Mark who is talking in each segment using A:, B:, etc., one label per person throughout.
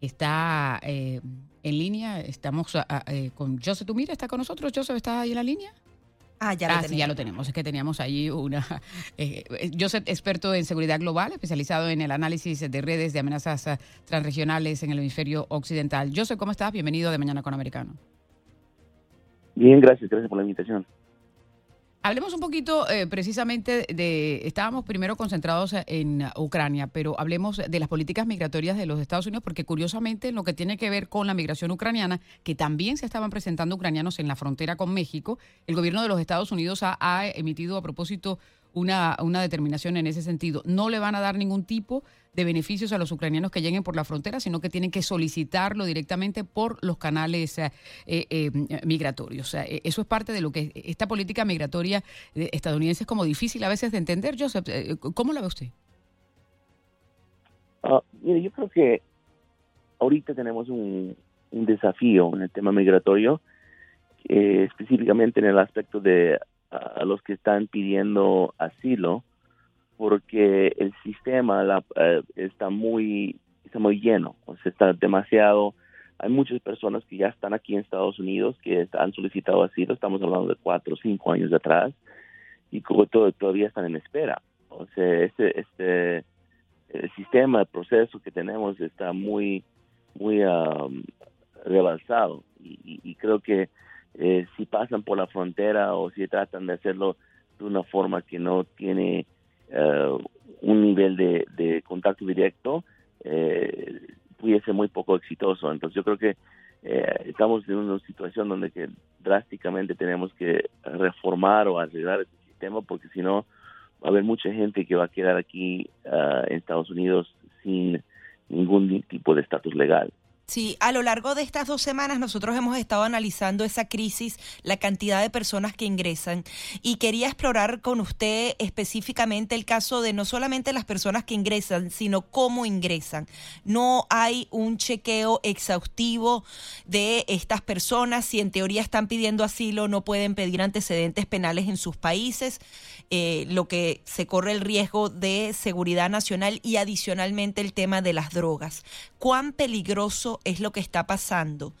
A: está eh, en línea. Estamos eh, con Joseph Tumira, ¿está con nosotros? Joseph, ¿está ahí en la línea?
B: Ah, ya lo
A: Ah,
B: tenemos.
A: sí, ya lo tenemos. Es que teníamos ahí una... Eh, Joseph, experto en seguridad global, especializado en el análisis de redes de amenazas ah, transregionales en el hemisferio occidental. Joseph, ¿cómo estás? Bienvenido de Mañana con Americano.
C: Bien, gracias, gracias por la invitación.
A: Hablemos un poquito eh, precisamente de, estábamos primero concentrados en Ucrania, pero hablemos de las políticas migratorias de los Estados Unidos, porque curiosamente en lo que tiene que ver con la migración ucraniana, que también se estaban presentando ucranianos en la frontera con México, el gobierno de los Estados Unidos ha, ha emitido a propósito una, una determinación en ese sentido. No le van a dar ningún tipo de beneficios a los ucranianos que lleguen por la frontera, sino que tienen que solicitarlo directamente por los canales eh, eh, migratorios. Sea, eso es parte de lo que esta política migratoria estadounidense es como difícil a veces de entender. Joseph, eh, ¿cómo la ve usted?
C: Uh, mire, yo creo que ahorita tenemos un, desafío en el tema migratorio, eh, específicamente en el aspecto de a los que están pidiendo asilo, porque el sistema la, uh, está muy está muy lleno, o sea, está demasiado. Hay muchas personas que ya están aquí en Estados Unidos que han solicitado asilo, estamos hablando de cuatro o cinco años atrás, y como todo, todavía están en espera. O sea, este, este el sistema, el proceso que tenemos está muy, muy um, rebalsado y, y, y, creo que eh, si pasan por la frontera o si tratan de hacerlo de una forma que no tiene uh, un nivel de, de contacto directo, eh, puede ser muy poco exitoso. Entonces yo creo que eh, estamos en una situación donde que drásticamente tenemos que reformar o arreglar este sistema porque si no va a haber mucha gente que va a quedar aquí uh, en Estados Unidos sin ningún tipo de estatus legal.
B: Sí, a lo largo de estas dos semanas nosotros hemos estado analizando esa crisis, la cantidad de personas que ingresan y quería explorar con usted específicamente el caso de no solamente las personas que ingresan, sino cómo ingresan. No hay un chequeo exhaustivo de estas personas. Si en teoría están pidiendo asilo, no pueden pedir antecedentes penales en sus países, eh, lo que se corre el riesgo de seguridad nacional y adicionalmente el tema de las drogas. ¿Cuán peligroso es lo que está pasando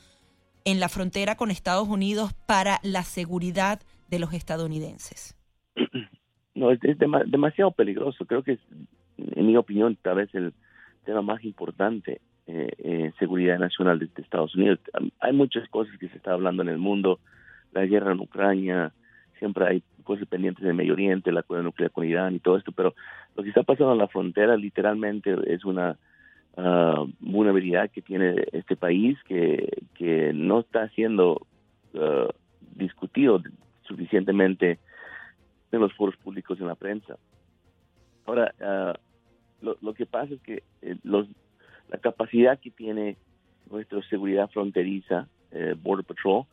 B: en la frontera con Estados Unidos para la seguridad de los estadounidenses?
C: No, es, es dem demasiado peligroso. Creo que es, en mi opinión, tal vez el tema más importante eh, eh, seguridad nacional de, de, Estados Unidos. Hay muchas cosas que se está hablando en el mundo, la guerra en Ucrania, siempre hay cosas pendientes en el Medio Oriente, la acuerdo nuclear con Irán y todo esto, pero lo que está pasando en la frontera literalmente es una uh, vulnerabilidad que tiene este país que, que no está siendo uh, discutido suficientemente en los foros públicos en la prensa. Ahora, uh, lo, lo, que pasa es que eh, los, la capacidad que tiene nuestra seguridad fronteriza, eh, Border Patrol,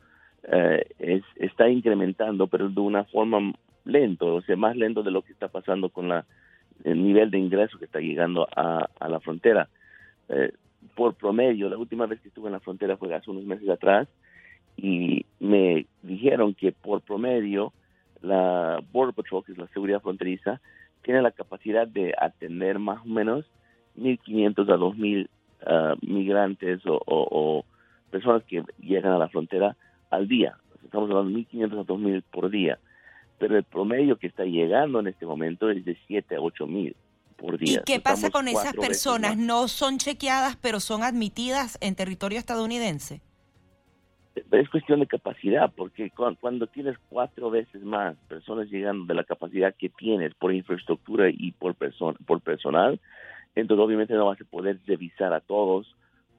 C: eh, es, está incrementando, pero de una forma lento, o sea, más lento de lo que está pasando con la, el nivel de ingreso que está llegando a, a la frontera. Eh, por promedio, la última vez que estuve en la frontera fue hace unos meses atrás y me dijeron que por promedio la Border Patrol, que es la seguridad fronteriza, tiene la capacidad de atender más o menos 1.500 a 2.000 uh, migrantes o, o, o, personas que llegan a la frontera al día. Estamos hablando de 1.500 a 2.000 por día. Pero el promedio que está llegando en este momento es de 7 a 8.000 por día.
B: ¿Y qué pasa con esas personas? No son chequeadas, pero son admitidas en territorio estadounidense.
C: Es cuestión de capacidad, porque cuando tienes cuatro veces más personas llegando de la capacidad que tienes por infraestructura y por, person por personal, entonces obviamente no vas a poder revisar a todos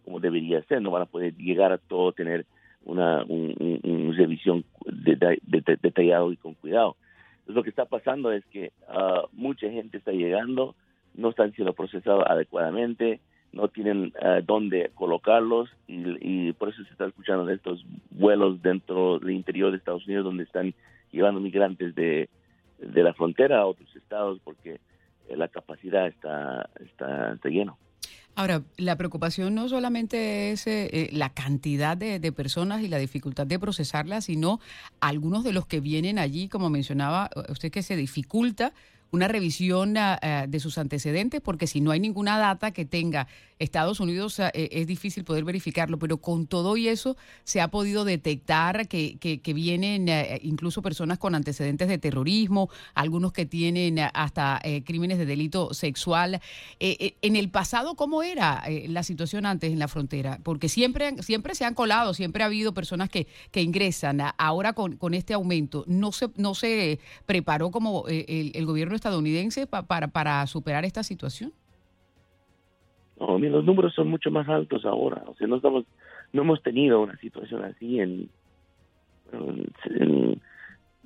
C: como debería ser, no van a poder llegar a todo, tener una un, un, un revisión de, de, de, detallado y con cuidado. Entonces, lo que está pasando es que uh, mucha gente está llegando, no están siendo procesados adecuadamente, no tienen uh, dónde colocarlos y, por eso se está escuchando de estos vuelos dentro del interior de Estados Unidos donde están llevando migrantes de, de la frontera a otros estados porque la capacidad está, está, está lleno.
A: Ahora, la preocupación no solamente es eh, la cantidad de, de, personas y la dificultad de procesarlas, sino algunos de los que vienen allí, como mencionaba usted, que se dificulta una revisión ah, de sus antecedentes, porque si no hay ninguna data que tenga Estados Unidos ah, eh, es difícil poder verificarlo, pero con todo y eso se ha podido detectar que, que, vienen incluso personas con antecedentes de terrorismo, algunos que tienen hasta eh, crímenes de delito sexual. Eh, en el pasado, ¿cómo era la situación antes en la frontera? Porque siempre, siempre se han colado, siempre ha habido personas que, que ingresan. Ahora con, con este aumento, ¿no se, no se preparó como el, el gobierno estadounidense para, para superar esta situación?
C: No, los números son mucho más altos ahora. O sea, no estamos, no hemos tenido una situación así en, en,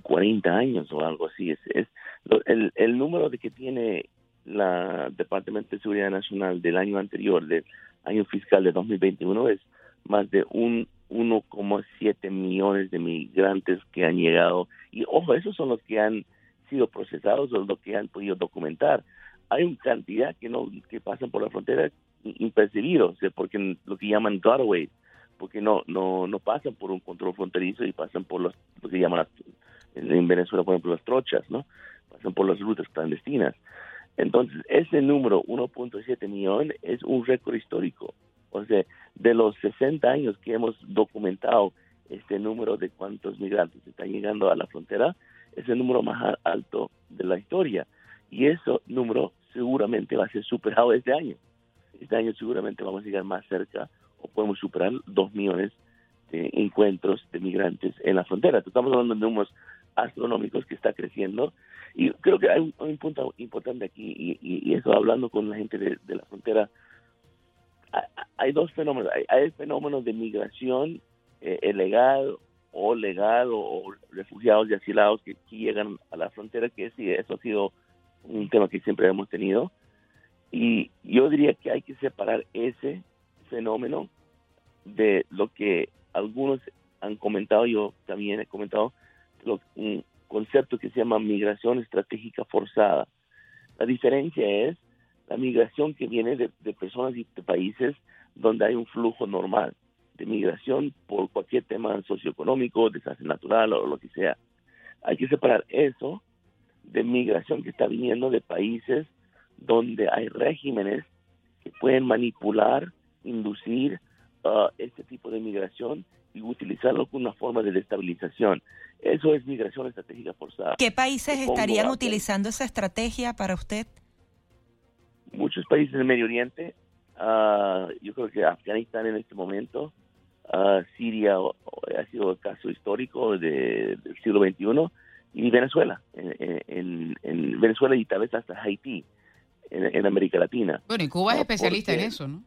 C: 40 años o algo así. Es, es el, el número de que tiene la Departamento de Seguridad Nacional del año anterior, del año fiscal de 2021, es más de un 1,7 millones de migrantes que han llegado. Y ojo, esos son los que han sido procesados o lo que han podido documentar. Hay una cantidad que no que pasan por la frontera impercibidos, porque lo que llaman gotaways, porque no no no pasan por un control fronterizo y pasan por los lo que llaman en Venezuela por ejemplo las trochas, ¿no? Pasan por las rutas clandestinas. Entonces, ese número 1.7 millones es un récord histórico. O sea, de los 60 años que hemos documentado este número de cuántos migrantes están llegando a la frontera, es el número más alto de la historia. Y ese número seguramente va a ser superado este año. Este año seguramente vamos a llegar más cerca o podemos superar dos millones de encuentros de migrantes en la frontera. Estamos hablando de números astronómicos que está creciendo. Y creo que hay un, punto importante aquí, y, eso hablando con la gente de, la frontera, hay, dos fenómenos. Hay, el fenómeno de migración eh, ilegal o legal o, refugiados y asilados que, llegan a la frontera, que sí, eso ha sido un tema que siempre hemos tenido. Y yo diría que hay que separar ese fenómeno de lo que algunos han comentado, yo también he comentado, un concepto que se llama migración estratégica forzada. La diferencia es la migración que viene de, de personas y de países donde hay un flujo normal de migración por cualquier tema socioeconómico, desastre natural o lo que sea. Hay que separar eso de migración que está viniendo de países donde hay regímenes que pueden manipular, inducir uh, este tipo de migración y utilizarlo como una forma de destabilización. Eso es migración estratégica forzada.
B: ¿Qué países estarían utilizando esa estrategia para usted?
C: Muchos países del Medio Oriente, uh, yo creo que Afganistán en este momento, Siria ha sido el caso histórico del siglo XXI y Venezuela, en, Venezuela y tal vez hasta Haití, en, América Latina.
A: Bueno, y Cuba es especialista en eso, ¿no?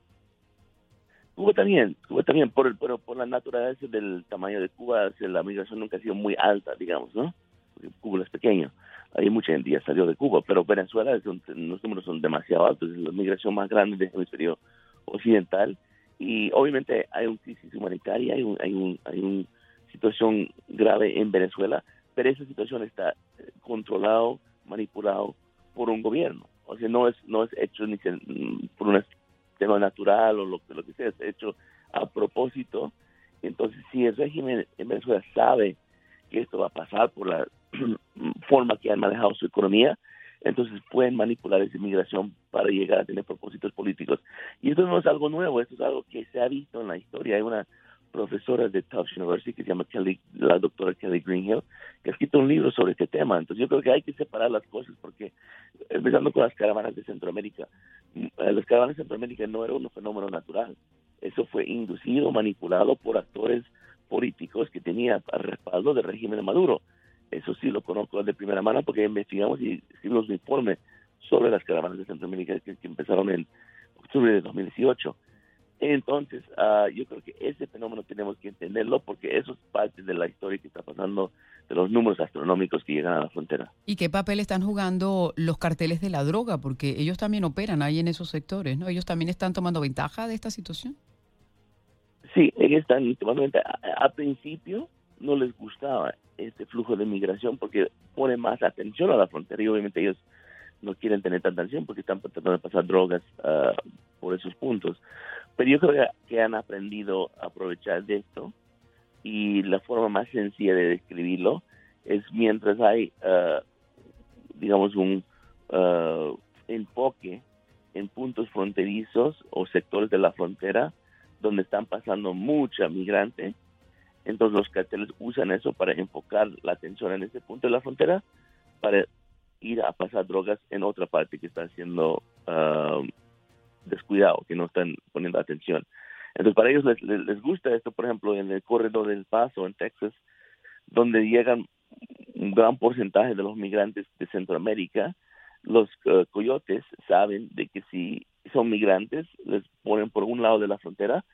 C: Cuba también, Cuba también, por, por, por la naturaleza del tamaño de Cuba, la migración nunca ha sido muy alta, digamos, ¿no? Porque Cuba es pequeño, hay mucha gente ya salió de Cuba, pero Venezuela, los números son demasiado altos, es la migración más grande del hemisferio occidental y obviamente hay una crisis humanitaria, hay un, hay un, hay una situación grave en Venezuela, pero esa situación está eh, controlado, manipulado por un gobierno. O sea, no es no es hecho ni por un tema natural o lo, lo que sea, es hecho a propósito. Entonces, si el régimen en Venezuela sabe que esto va a pasar por la forma que han manejado su economía, entonces pueden manipular esa inmigración para llegar a tener propósitos políticos. Y esto no es algo nuevo, esto es algo que se ha visto en la historia. Hay una profesora de Tufts University que se llama Kelly, la doctora Kelly Greenhill, que ha escrito un libro sobre este tema. Entonces yo creo que hay que separar las cosas porque, empezando con las caravanas de Centroamérica, eh, las caravanas de Centroamérica no era un fenómeno natural. Eso fue inducido, manipulado por actores políticos que tenían respaldo del régimen de Maduro. Eso sí lo conozco de primera mano porque investigamos y hicimos un informe sobre las caravanas de Centroamérica que, empezaron en octubre de 2018. Entonces, uh, yo creo que ese fenómeno tenemos que entenderlo porque eso es parte de la historia que está pasando de los números astronómicos que llegan a la frontera.
A: ¿Y qué papel están jugando los carteles de la droga? Porque ellos también operan ahí en esos sectores, ¿no? ¿Ellos también están tomando ventaja de esta situación?
C: Sí, ellos están tomando ventaja. A principio no les gustaba este flujo de migración porque pone más atención a la frontera y obviamente ellos no quieren tener tanta atención porque están tratando de pasar drogas ah, por esos puntos. Pero yo creo que han aprendido a aprovechar de esto y la forma más sencilla de describirlo es mientras hay, ah, digamos, un, uh, enfoque en puntos fronterizos o sectores de la frontera donde están pasando mucha migrante. Entonces los carteles usan eso para enfocar la atención en ese punto de la frontera para ir a pasar drogas en otra parte que está siendo uh, descuidado, que no están poniendo atención. Entonces para ellos les, les, gusta esto, por ejemplo, en el corredor del Paso, en Texas, donde llegan un gran porcentaje de los migrantes de Centroamérica, los uh, coyotes saben de que si son migrantes, les ponen por un lado de la frontera,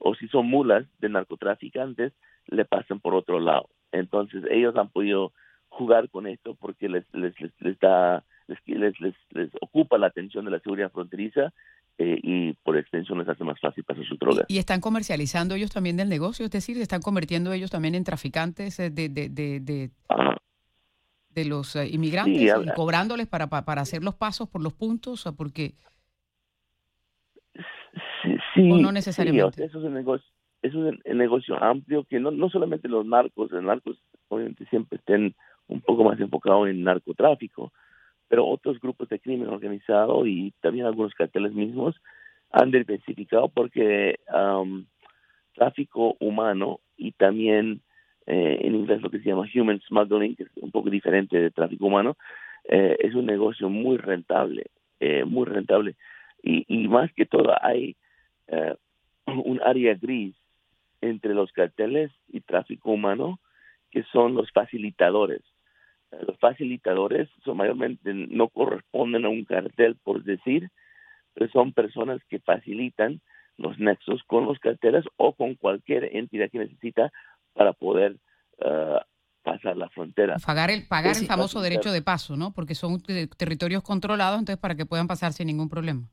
C: o si son mulas de narcotraficantes, le pasan por otro lado. Entonces ellos han podido jugar con esto porque les les les, les da les, les, les, ocupa la atención de la seguridad fronteriza eh, y por extensión les hace más fácil pasar sus drogas.
A: ¿Y están comercializando ellos también del negocio? Es decir, ¿se están convirtiendo ellos también en traficantes eh, de, de, de, de, de los eh, inmigrantes sí, y cobrándoles para, para, para, hacer los pasos por los puntos? Porque...
C: Sí, sí,
A: ¿O no necesariamente?
C: Sí, eso es un negocio es un negocio amplio que no, no solamente los narcos, los narcos obviamente siempre estén un poco más enfocados en narcotráfico, pero otros grupos de crimen organizado y también algunos carteles mismos han diversificado porque um, tráfico humano y también eh, en inglés lo que se llama human smuggling, que es un poco diferente de tráfico humano, eh, es un negocio muy rentable, eh, muy rentable. Y, y, más que todo hay eh, un área gris entre los carteles y tráfico humano, que son los facilitadores. Los facilitadores son mayormente no corresponden a un cartel, por decir, pero son personas que facilitan los nexos con los carteles o con cualquier entidad que necesita para poder uh, pasar la frontera.
A: Pagar el, pagar el famoso derecho de paso, ¿no? Porque son territorios controlados, entonces para que puedan pasar sin ningún problema.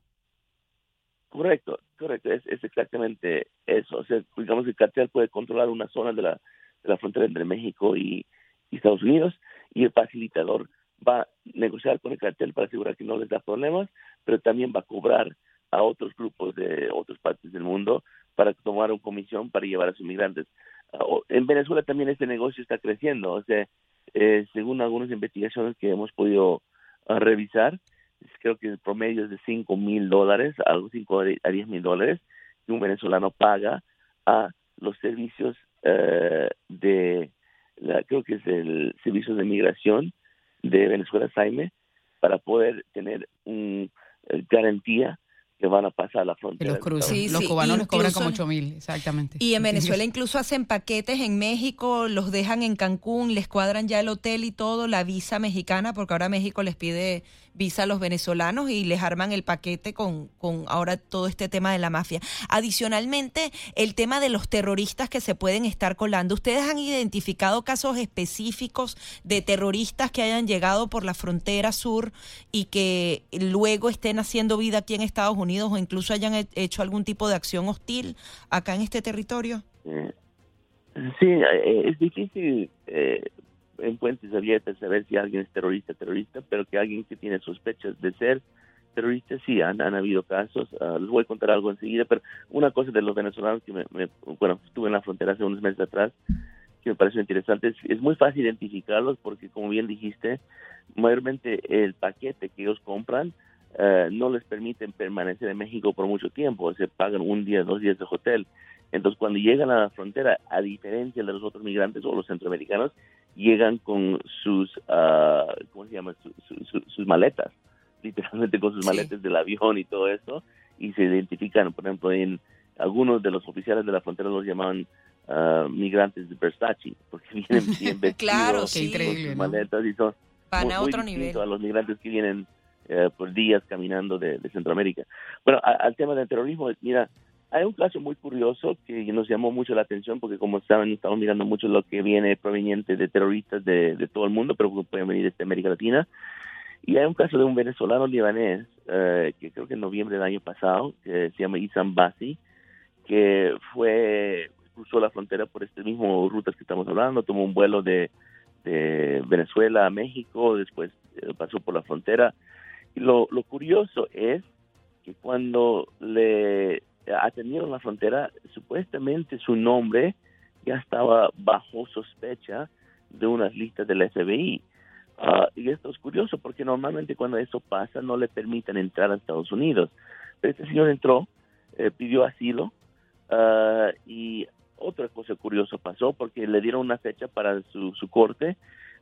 C: Correcto, correcto, es, exactamente eso. O sea, digamos que el cartel puede controlar una zona de la, de la frontera entre México y, Estados Unidos y el facilitador va a negociar con el cartel para asegurar que no les da problemas, pero también va a cobrar a otros grupos de otras partes del mundo para tomar una comisión para llevar a sus migrantes. Uh, en Venezuela también este negocio está creciendo, o sea, eh, según algunas investigaciones que hemos podido uh, revisar, creo que el promedio es de 5 mil dólares, algo 5 a 10 mil dólares, que un venezolano paga a los servicios uh, de, la, creo que es el servicio de migración de Venezuela, Saime, para poder tener un uh, garantía que van a pasar la frontera.
A: Los cruces. Sí, los sí, cubanos les cobran como 8 mil, exactamente.
B: Y en Venezuela incluso hacen paquetes en México, los dejan en Cancún, les cuadran ya el hotel y todo, la visa mexicana, porque ahora México les pide visa a los venezolanos y les arman el paquete con, con ahora todo este tema de la mafia. Adicionalmente, el tema de los terroristas que se pueden estar colando. ¿Ustedes han identificado casos específicos de terroristas que hayan llegado por la frontera sur y que luego estén haciendo vida aquí en Estados Unidos o incluso hayan hecho algún tipo de acción hostil acá en este territorio?
C: Sí, eh, es difícil eh, en puentes abiertas saber si alguien es terrorista, terrorista, pero que alguien que tiene sospechas de ser terrorista, sí, han, han habido casos. Uh, les voy a contar algo enseguida, pero una cosa de los venezolanos que me, bueno, estuve en la frontera hace unos meses atrás, que me pareció interesante, es, es muy fácil identificarlos porque, como bien dijiste, mayormente el paquete que ellos compran uh, no les permiten permanecer en México por mucho tiempo, se pagan un día, dos días de hotel. Entonces, cuando llegan a la frontera, a diferencia de los otros migrantes o los centroamericanos, llegan con sus, uh, ¿cómo se llama? Su, su, su, sus maletas, literalmente con sus sí. maletas del avión y todo eso, y se identifican, por ejemplo, en algunos de los oficiales de la frontera los llamaban uh, migrantes de Versace, porque vienen bien vestidos
B: claro,
C: sí. con sus maletas y son
B: Van
C: muy,
B: a otro
C: muy
B: nivel.
C: a los migrantes que vienen uh, por días caminando de, de Centroamérica. Bueno, a, al tema del terrorismo, mira, hay un caso muy curioso que nos llamó mucho la atención porque como saben estamos mirando mucho lo que viene proveniente de terroristas de, de todo el mundo, pero pueden venir de América Latina. Y hay un caso de un venezolano libanés uh, que creo que en noviembre del año pasado, que se llama Isam Basi, que fue cruzó la frontera por este mismo rutas que estamos hablando, tomó un vuelo de, de Venezuela a México, después eh, pasó por la frontera. Y lo, lo curioso es que cuando le atendieron la frontera, supuestamente su nombre ya estaba bajo sospecha de unas listas del FBI, Ah, y esto es curioso porque normalmente cuando eso pasa no le permiten entrar a Estados Unidos. Pero este señor entró, eh, pidió asilo ah, y otra cosa curiosa pasó porque le dieron una fecha para su, su corte,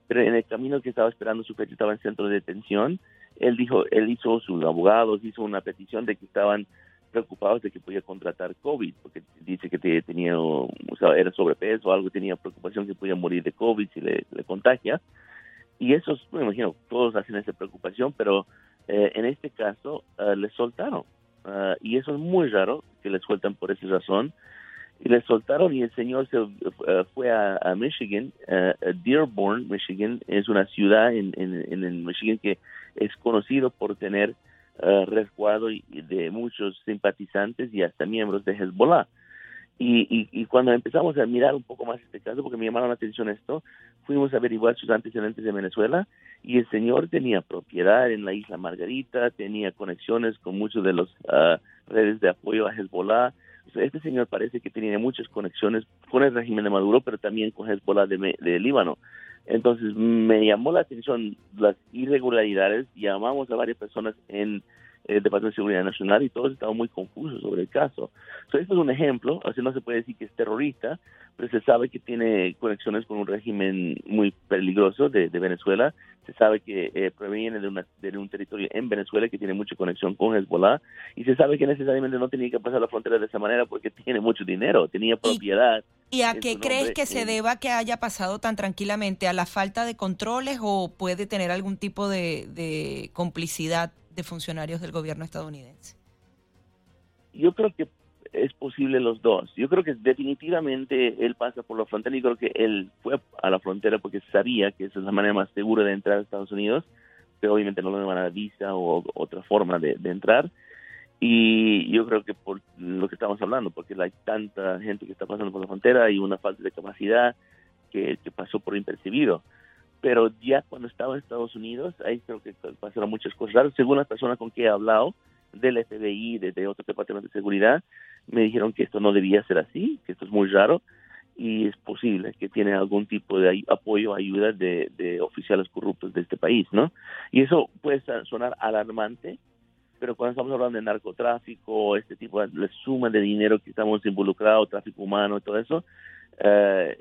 C: pero en el camino que estaba esperando su fecha estaba en centro de detención. Él dijo, él hizo sus abogados, hizo una petición de que estaban preocupados de que podía contratar COVID, porque dice que tenía, o sea, era sobrepeso o algo, tenía preocupación que podía morir de COVID si le, contagia. Y eso, me imagino, todos hacen esa preocupación, pero eh, en este caso uh, le soltaron. Uh, y eso es muy raro que le sueltan por esa razón. Y le soltaron y el señor se uh, fue a, a Michigan. Dearborn, Michigan, es una ciudad en, en, en, Michigan que es conocido por tener resguardo de muchos simpatizantes y hasta miembros de Hezbollah. Y, y, cuando empezamos a mirar un poco más este caso, porque me llamaron la atención esto, fuimos a averiguar sus antecedentes de Venezuela y el señor tenía propiedad en la isla Margarita, tenía conexiones con muchos de los uh, redes de apoyo a Hezbollah. este señor parece que tenía muchas conexiones con el régimen de Maduro, pero también con Hezbollah de, de Líbano. Entonces me llamó la atención las irregularidades, llamamos a varias personas en el Departamento de Seguridad Nacional y todos estaban muy confusos sobre el caso. So, esto es un ejemplo, así no se puede decir que es terrorista, pero se sabe que tiene conexiones con un régimen muy peligroso de, Venezuela, se sabe que eh, proviene de, una, de un territorio en Venezuela que tiene mucha conexión con Hezbollah y se sabe que necesariamente no tenía que pasar la frontera de esa manera porque tiene mucho dinero, tenía propiedad.
B: ¿Y, a qué crees que se deba que haya pasado tan tranquilamente? ¿A la falta de controles o puede tener algún tipo de, de complicidad de funcionarios del gobierno estadounidense?
C: Yo creo que es posible los dos. Yo creo que definitivamente él pasa por la frontera y creo que él fue a la frontera porque sabía que esa es la manera más segura de entrar a Estados Unidos, pero obviamente no le van a visa o otra forma de, entrar. Y yo creo que por lo que estamos hablando, porque hay tanta gente que está pasando por la frontera y una falta de capacidad que, pasó por impercibido pero ya cuando estaba en Estados Unidos, ahí creo que pasaron muchas cosas Según las personas con que he hablado, del FBI, de, de otros departamentos de seguridad, me dijeron que esto no debía ser así, que esto es muy raro y es posible que tiene algún tipo de apoyo, ayuda de, de oficiales corruptos de este país, ¿no? Y eso puede sonar alarmante, pero cuando estamos hablando de narcotráfico, este tipo de suma de dinero que estamos involucrados, tráfico humano y todo eso, eh,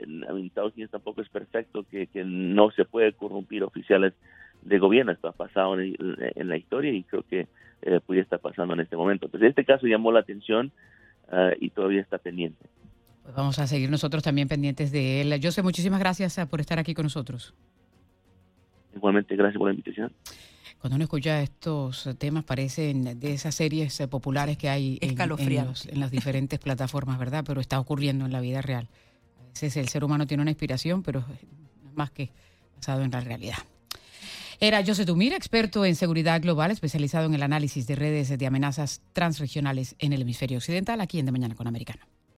C: Estados Unidos tampoco es perfecto, que, que, no se puede corrompir oficiales de gobierno. Esto ha pasado en, la historia y creo que eh, puede estar pasando en este momento. Entonces, este caso llamó la atención eh, y todavía está pendiente.
A: Pues vamos a seguir nosotros también pendientes de él. José, muchísimas gracias eh, por estar aquí con nosotros.
C: Igualmente, gracias por la invitación.
A: Cuando uno escucha estos temas, parecen de esas series populares que hay en, en, en las diferentes plataformas, ¿verdad? Pero está ocurriendo en la vida real el ser humano tiene una inspiración, pero es más que basado en la realidad. Era José Tumir, experto en seguridad global, especializado en el análisis de redes de amenazas transregionales en el hemisferio occidental, aquí en De Mañana con Americano.